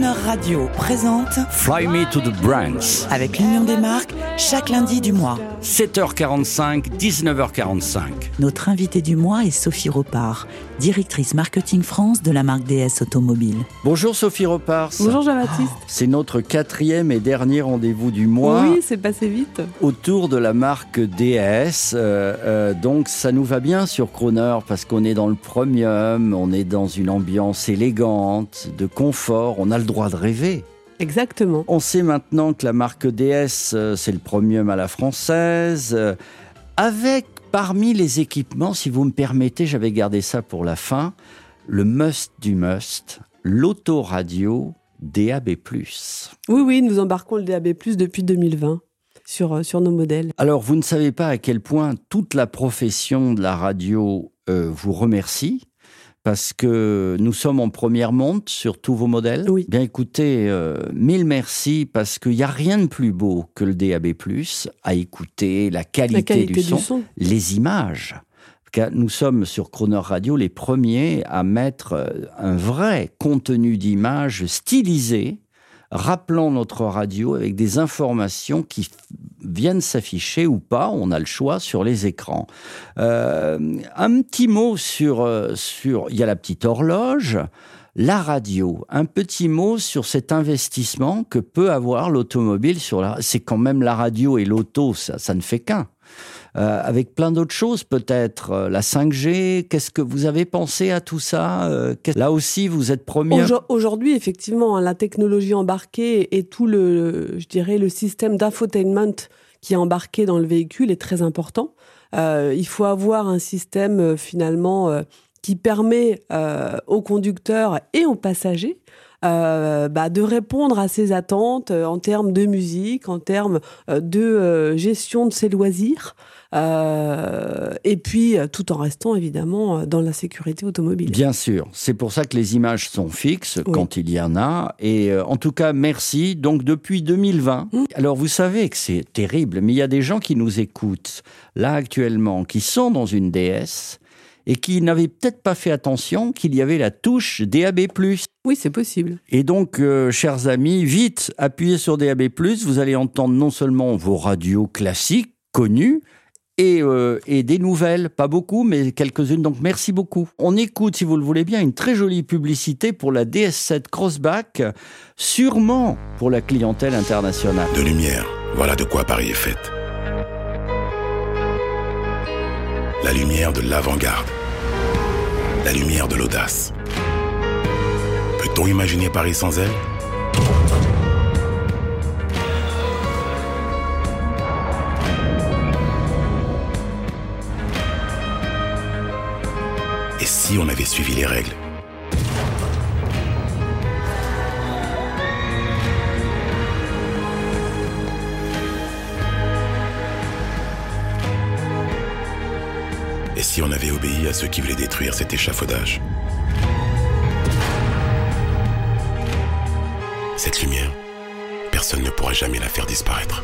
Croner Radio présente Fly Me to the Brands. avec l'Union des marques chaque lundi du mois. 7h45, 19h45. Notre invitée du mois est Sophie Ropard, directrice marketing France de la marque DS Automobile. Bonjour Sophie Repars. Bonjour Jean-Baptiste. C'est notre quatrième et dernier rendez-vous du mois Oui, c'est passé vite. autour de la marque DS. Euh, euh, donc ça nous va bien sur Croner parce qu'on est dans le premium, on est dans une ambiance élégante, de confort, on a le droit de rêver. Exactement. On sait maintenant que la marque DS, euh, c'est le premium à la française. euh, Avec parmi les équipements, si vous me permettez, j'avais gardé ça pour la fin, le must du must, l'autoradio DAB+. Oui, oui, nous embarquons le DAB+, depuis 2020 sur, euh, sur nos modèles. Alors, vous ne savez pas à quel point toute la profession de la radio euh, vous remercie. Parce que nous sommes en première monte sur tous vos modèles. Oui. Bien écoutez, euh, mille merci parce qu'il n'y a rien de plus beau que le DAB+, à écouter, la qualité, La qualité du, du son, son. les images. Car Nous sommes sur Croner Radio les premiers à mettre euh, un vrai contenu d'image stylisé, rappelant notre radio avec des informations qui viennent s'afficher ou pas, on a le choix sur les écrans. Euh, un petit mot sur, euh, sur, il y a la petite horloge, la radio. Un petit mot sur cet investissement que peut avoir l'automobile sur la. C'est quand même la radio et l'auto, ça, ça ne fait qu'un. Euh, avec plein d'autres choses peut-être. Euh, la 5G, qu'est-ce que vous avez pensé à tout ça Euh, Là aussi, vous êtes premier. Aujo- Aujourd'hui, effectivement, hein, la technologie embarquée et tout le, je dirais, le système d'infotainment qui est embarqué dans le véhicule est très important. Il faut avoir un système finalement qui permet aux conducteurs et aux passagers euh, bah, de répondre à ses attentes euh, en termes de musique, en termes euh, de euh, gestion de ses loisirs, euh, et puis tout en restant évidemment dans la sécurité automobile. Bien sûr, c'est pour ça que les images sont fixes Oui. quand il y en a. Et euh, en tout cas, merci. Donc depuis 2020, Mm. alors vous savez que c'est terrible, mais il y a des gens qui nous écoutent là actuellement, qui sont dans une DS et qui n'avaient peut-être pas fait attention qu'il y avait la touche DAB+. Oui, c'est possible. Et donc, euh, chers amis, vite, appuyez sur DAB+, vous allez entendre non seulement vos radios classiques, connues, et, euh, et des nouvelles, pas beaucoup, mais quelques-unes, donc merci beaucoup. On écoute, si vous le voulez bien, une très jolie publicité pour la DS7 Crossback, sûrement pour la clientèle internationale. De lumière, voilà de quoi Paris est faite. La lumière de l'avant-garde. La lumière de l'audace. Peut-on imaginer Paris sans elle? Et si on avait suivi les règles? Si on avait obéi à ceux qui voulaient détruire cet échafaudage Cette lumière, personne ne pourra jamais la faire disparaître.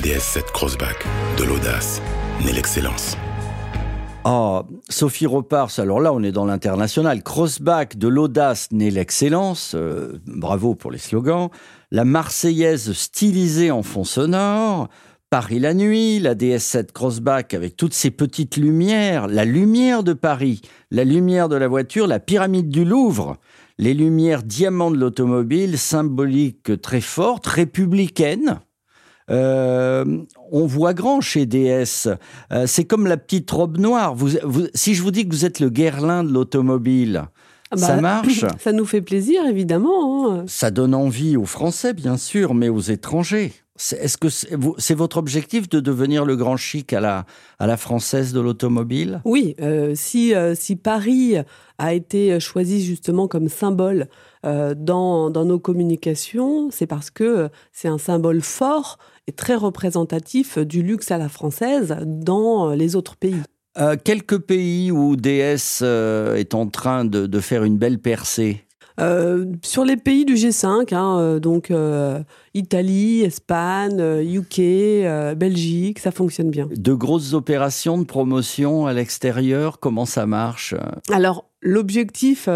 DS7 Crossback, de l'audace, née l'excellence. Ah, Sophie Repars, alors là on est dans l'international. Crossback de l'audace naît l'excellence, euh, bravo pour les slogans. La Marseillaise stylisée en fond sonore. Paris la nuit, la DS7 Crossback avec toutes ces petites lumières, la lumière de Paris, la lumière de la voiture, la pyramide du Louvre, les lumières diamants de l'automobile, symboliques très fortes, républicaines. Euh, on voit grand chez DS. Euh, c'est comme la petite robe noire. Si je vous dis que vous êtes le Guerlain de l'automobile, Ah ça bah, marche. Ça nous fait plaisir, évidemment. hein. Ça donne envie aux Français, bien sûr, mais aux étrangers. C'est- Est-ce que c'est votre objectif de devenir le grand chic à la, à la française de l'automobile? Oui, euh, si, euh, si Paris a été choisi justement comme symbole euh, dans, dans nos communications, c'est parce que c'est un symbole fort et très représentatif du luxe à la française dans les autres pays. Euh, Quelques pays où DS euh, est en train de, de faire une belle percée. sur les pays du G5, hein, donc Italie, Espagne, UK, Belgique, ça fonctionne bien. De grosses opérations de promotion à l'extérieur, comment ça marche? Alors, l'objectif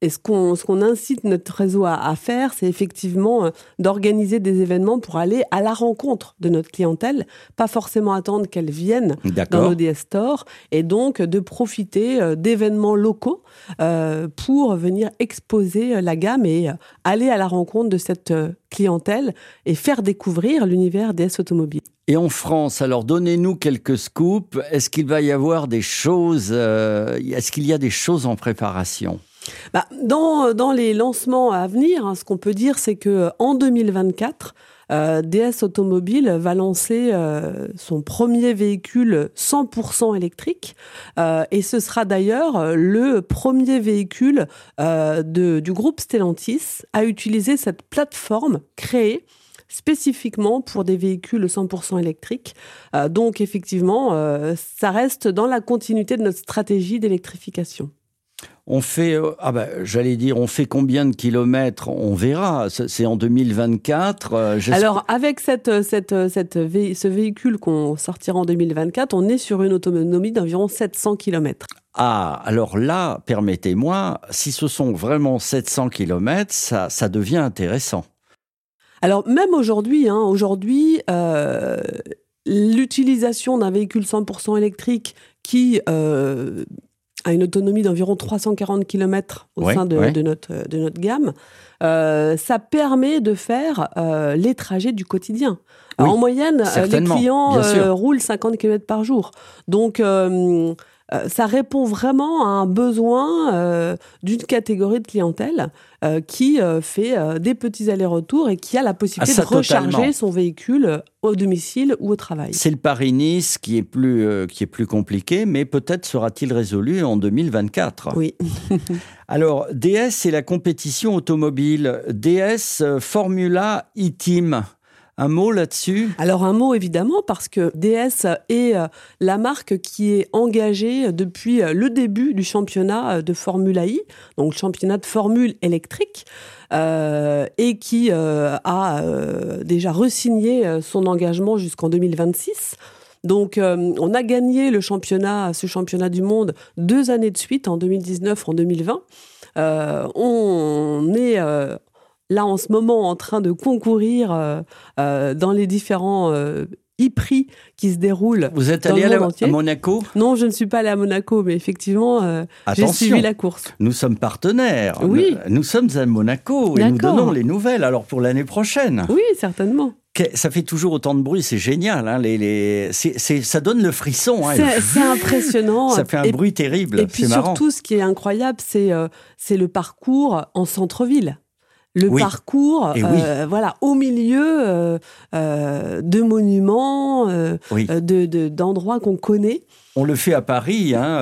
et ce qu'on ce qu'on incite notre réseau à, faire, c'est effectivement euh, d'organiser des événements pour aller à la rencontre de notre clientèle, pas forcément attendre qu'elle vienne dans nos DS Store, et donc de profiter euh, d'événements locaux euh, pour venir exposer la gamme et aller à la rencontre de cette clientèle et faire découvrir l'univers DS automobile. Et en France, alors donnez-nous quelques scoops. Est-ce qu'il va y avoir des choses Est-ce qu'il y a des choses en préparation? Bah, dans, dans les lancements à venir, hein, ce qu'on peut dire, c'est que en 2024, euh, DS Automobile va lancer euh, son premier véhicule 100% électrique euh, et ce sera d'ailleurs le premier véhicule de, du groupe Stellantis à utiliser cette plateforme créée spécifiquement pour des véhicules 100% électriques. donc effectivement, ça reste dans la continuité de notre stratégie d'électrification. On fait, euh, ah bah, j'allais dire, on fait combien de kilomètres On verra. C'est en 2024. Euh, Alors, avec cette, euh, cette, cette, ce véhicule qu'on sortira en 2024, on est sur une autonomie d'environ 700 kilomètres. Ah, alors là, permettez-moi, si ce sont vraiment 700 kilomètres, ça, ça devient intéressant. Alors, même aujourd'hui, hein, aujourd'hui, l'utilisation d'un véhicule 100% électrique qui à une autonomie d'environ 340 km au sein de, notre, de notre gamme, euh, ça permet de faire euh, les trajets du quotidien. en moyenne, euh, les clients roulent 50 km par jour. Donc, euh, ça répond vraiment à un besoin euh, d'une catégorie de clientèle euh, qui fait des petits allers-retours et qui a la possibilité ah, de recharger son véhicule au domicile ou au travail. C'est le Paris-Nice qui est plus qui est plus compliqué, mais peut-être sera-t-il résolu en 2024. Oui. Alors DS, c'est la compétition automobile. DS Formula E-Team. Un mot là-dessus? Alors un mot évidemment parce que DS est euh, la marque qui est engagée depuis euh, le début du championnat euh, de Formule I, donc championnat de formule électrique. et qui a déjà resigné son engagement jusqu'en 2026. Donc, on a gagné le championnat, ce championnat du monde, deux années de suite, en 2019, en 2020. on est là en ce moment en train de concourir euh, euh, dans les différents euh, e-prix qui se déroulent. Vous êtes allé à, Monaco? Non, je ne suis pas allé à Monaco, mais effectivement, j'ai suivi la course. Nous sommes partenaires. Oui. Nous, sommes à Monaco et nous donnons les nouvelles alors pour l'année prochaine. Oui, certainement. Ça fait toujours autant de bruit, c'est génial. Hein, les, les... ça donne le frisson. Hein, c'est impressionnant. ça fait un bruit terrible. Et puis surtout, ce qui est incroyable, c'est c'est le parcours en centre-ville le parcours, euh, voilà, au milieu euh, euh, de monuments, de d'endroits qu'on connaît. On le fait à Paris, hein,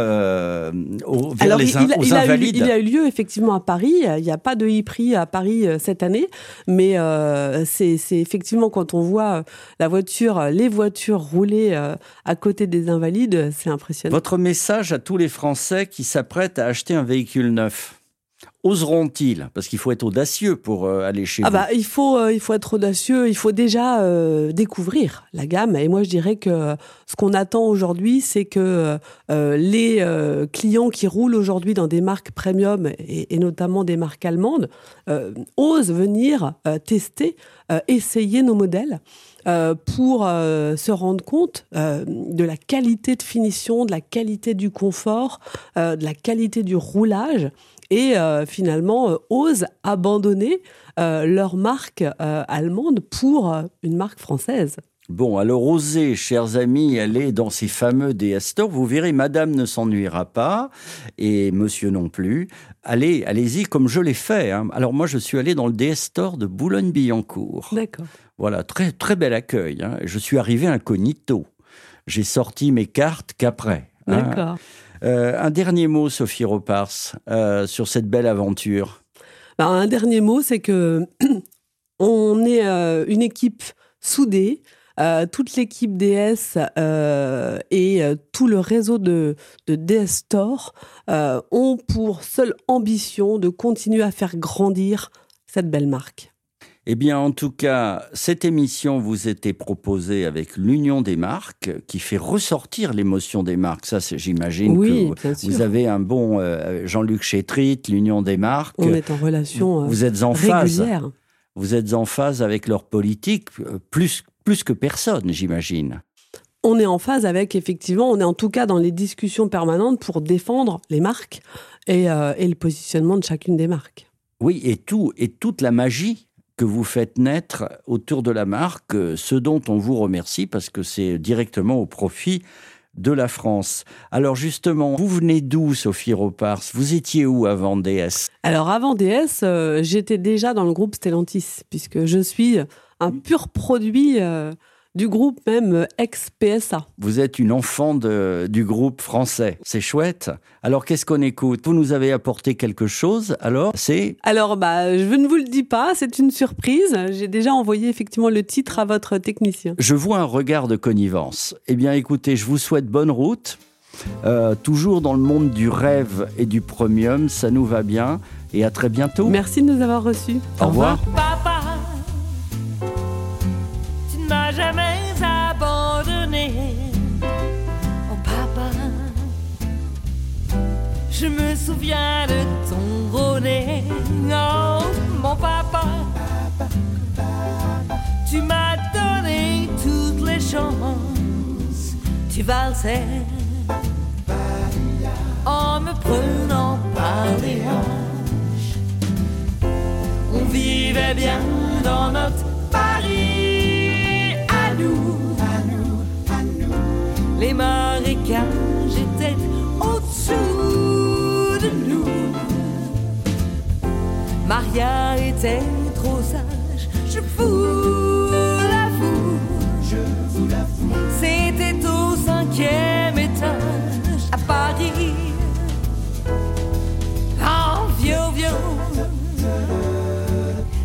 vers les il, aux invalides. A eu, il a eu lieu effectivement à Paris. Il n'y a pas de e-prix à Paris cette année, mais c'est effectivement quand on voit la voiture, les voitures rouler à côté des invalides, c'est impressionnant. Votre message à tous les Français qui s'apprêtent à acheter un véhicule neuf Oseront-ils Parce qu'il faut être audacieux pour euh, aller chez ah vous. Bah, il, faut, euh, il faut être audacieux, il faut déjà euh, découvrir la gamme. Et moi, je dirais que ce qu'on attend aujourd'hui, c'est que les clients qui roulent aujourd'hui dans des marques premium, et, et notamment des marques allemandes, osent venir tester, essayer nos modèles. pour se rendre compte de la qualité de finition, de la qualité du confort, de la qualité du roulage et euh, finalement euh, osent abandonner euh, leur marque allemande pour une marque française. Bon, alors osez, chers amis, aller dans ces fameux DS Store. Vous verrez, madame ne s'ennuiera pas et monsieur non plus. Allez, allez-y comme je l'ai fait. Hein. Alors moi, je suis allé dans le DS Store de Boulogne-Billancourt. D'accord. Voilà, très, très bel accueil. Hein. Je suis arrivé incognito. J'ai sorti mes cartes qu'après. Hein. Euh, un dernier mot, Sophie Ropars, euh, sur cette belle aventure. Bah, un dernier mot, c'est que on est euh, une équipe soudée, toute l'équipe DS et tout le réseau de, de DS Store ont pour seule ambition de continuer à faire grandir cette belle marque. Eh bien, en tout cas, cette émission vous était proposée avec l'Union des marques, qui fait ressortir l'émotion des marques. Ça, j'imagine Oui, que vous, vous avez un bon euh, Jean-Luc Chétrit, l'Union des marques. On est en relation euh, vous êtes en phase. Vous êtes en phase avec leur politique euh, plus plus que personne, j'imagine. On est en phase avec, effectivement, on est en tout cas dans les discussions permanentes pour défendre les marques et, euh, et le positionnement de chacune des marques. Oui, et tout et toute la magie que vous faites naître autour de la marque, euh, ce dont on vous remercie parce que c'est directement au profit de la France. Alors justement, vous venez d'où, Sophie Ropars Vous étiez où avant DS Alors avant DS, euh, j'étais déjà dans le groupe Stellantis, puisque je suis un pur produit euh, du groupe même euh, ex-PSA. Vous êtes une enfant de- du groupe français. C'est chouette. Alors qu'est-ce qu'on écoute? Vous nous avez apporté quelque chose. Alors? C'est Alors, bah, je ne vous le dis pas, c'est une surprise. J'ai déjà envoyé effectivement le titre à votre technicien. Je vois un regard de connivence. Eh bien, écoutez, je vous souhaite bonne route. Euh, toujours dans le monde du rêve et du premium, ça nous va bien. Et à très bientôt. Merci de nous avoir reçus. Au revoir. Papa, je me souviens de ton nez. Oh mon papa, tu m'as donné toutes les chances. Tu valsais en me prenant par les hanches. On vivait bien dans notre Paris à nous, à nous, à nous. Les Était trop sage, je vous l'avoue. Je vous l'avoue. C'était au cinquième étage à Paris. En vieux, vieux.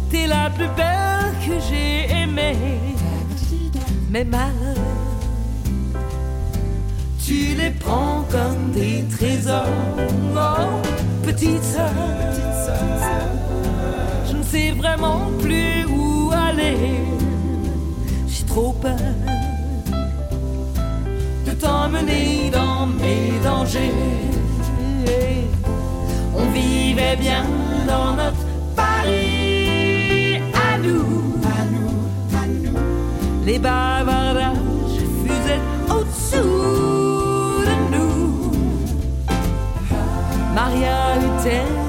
T'es la plus belle que j'ai aimée. Mais malheur, tu les prends comme des trésors. Oh, petite sœur, je ne sais vraiment plus où aller. J'ai trop peur de t'emmener dans mes dangers. On vivait bien dans notre Paris à nous, à nous, à nous. Les bavardages fusaient au-dessous de nous. Maria était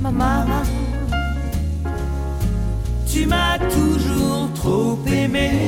maman, tu m'as toujours trop aimé.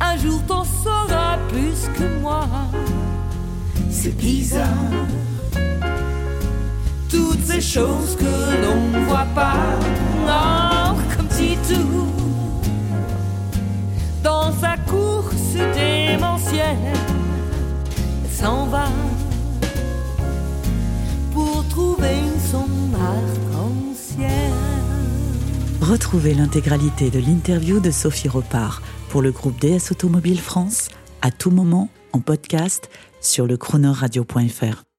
Un jour t'en sauras plus que moi. C'est bizarre. Toutes ces choses que l'on voit pas, oh, comme Titou, dans sa course démentielle, elle s'en va pour trouver son. Retrouvez l'intégralité de l'interview de Sophie Repart pour le groupe DS Automobile France à tout moment en podcast sur le chronoradio.fr.